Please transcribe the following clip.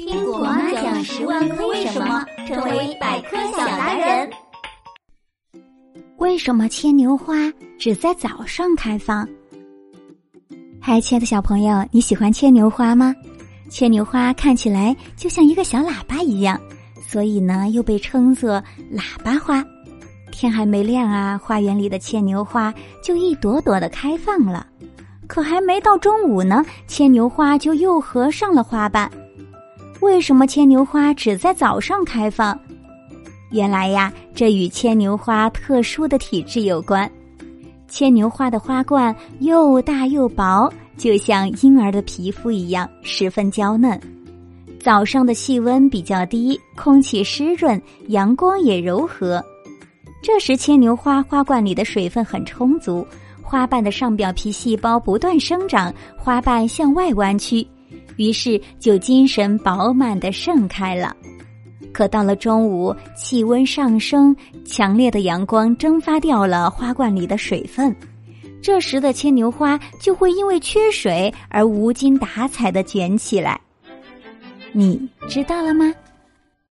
听果妈讲十万个为什么，成为百科小达人。为什么牵牛花只在早上开放？嗨，亲爱的小朋友，你喜欢牵牛花吗？牵牛花看起来就像一个小喇叭一样，所以呢，又被称作喇叭花。天还没亮啊，花园里的牵牛花就一朵朵的开放了。可还没到中午呢，牵牛花就又合上了花瓣。为什么牵牛花只在早上开放？原来呀，这与牵牛花特殊的体质有关。牵牛花的花冠又大又薄，就像婴儿的皮肤一样，十分娇嫩。早上的气温比较低，空气湿润，阳光也柔和。这时，牵牛花花冠里的水分很充足，花瓣的上表皮细胞不断生长，花瓣向外弯曲。于是就精神饱满的盛开了，可到了中午，气温上升，强烈的阳光蒸发掉了花冠里的水分，这时的牵牛花就会因为缺水而无精打采的卷起来。你知道了吗？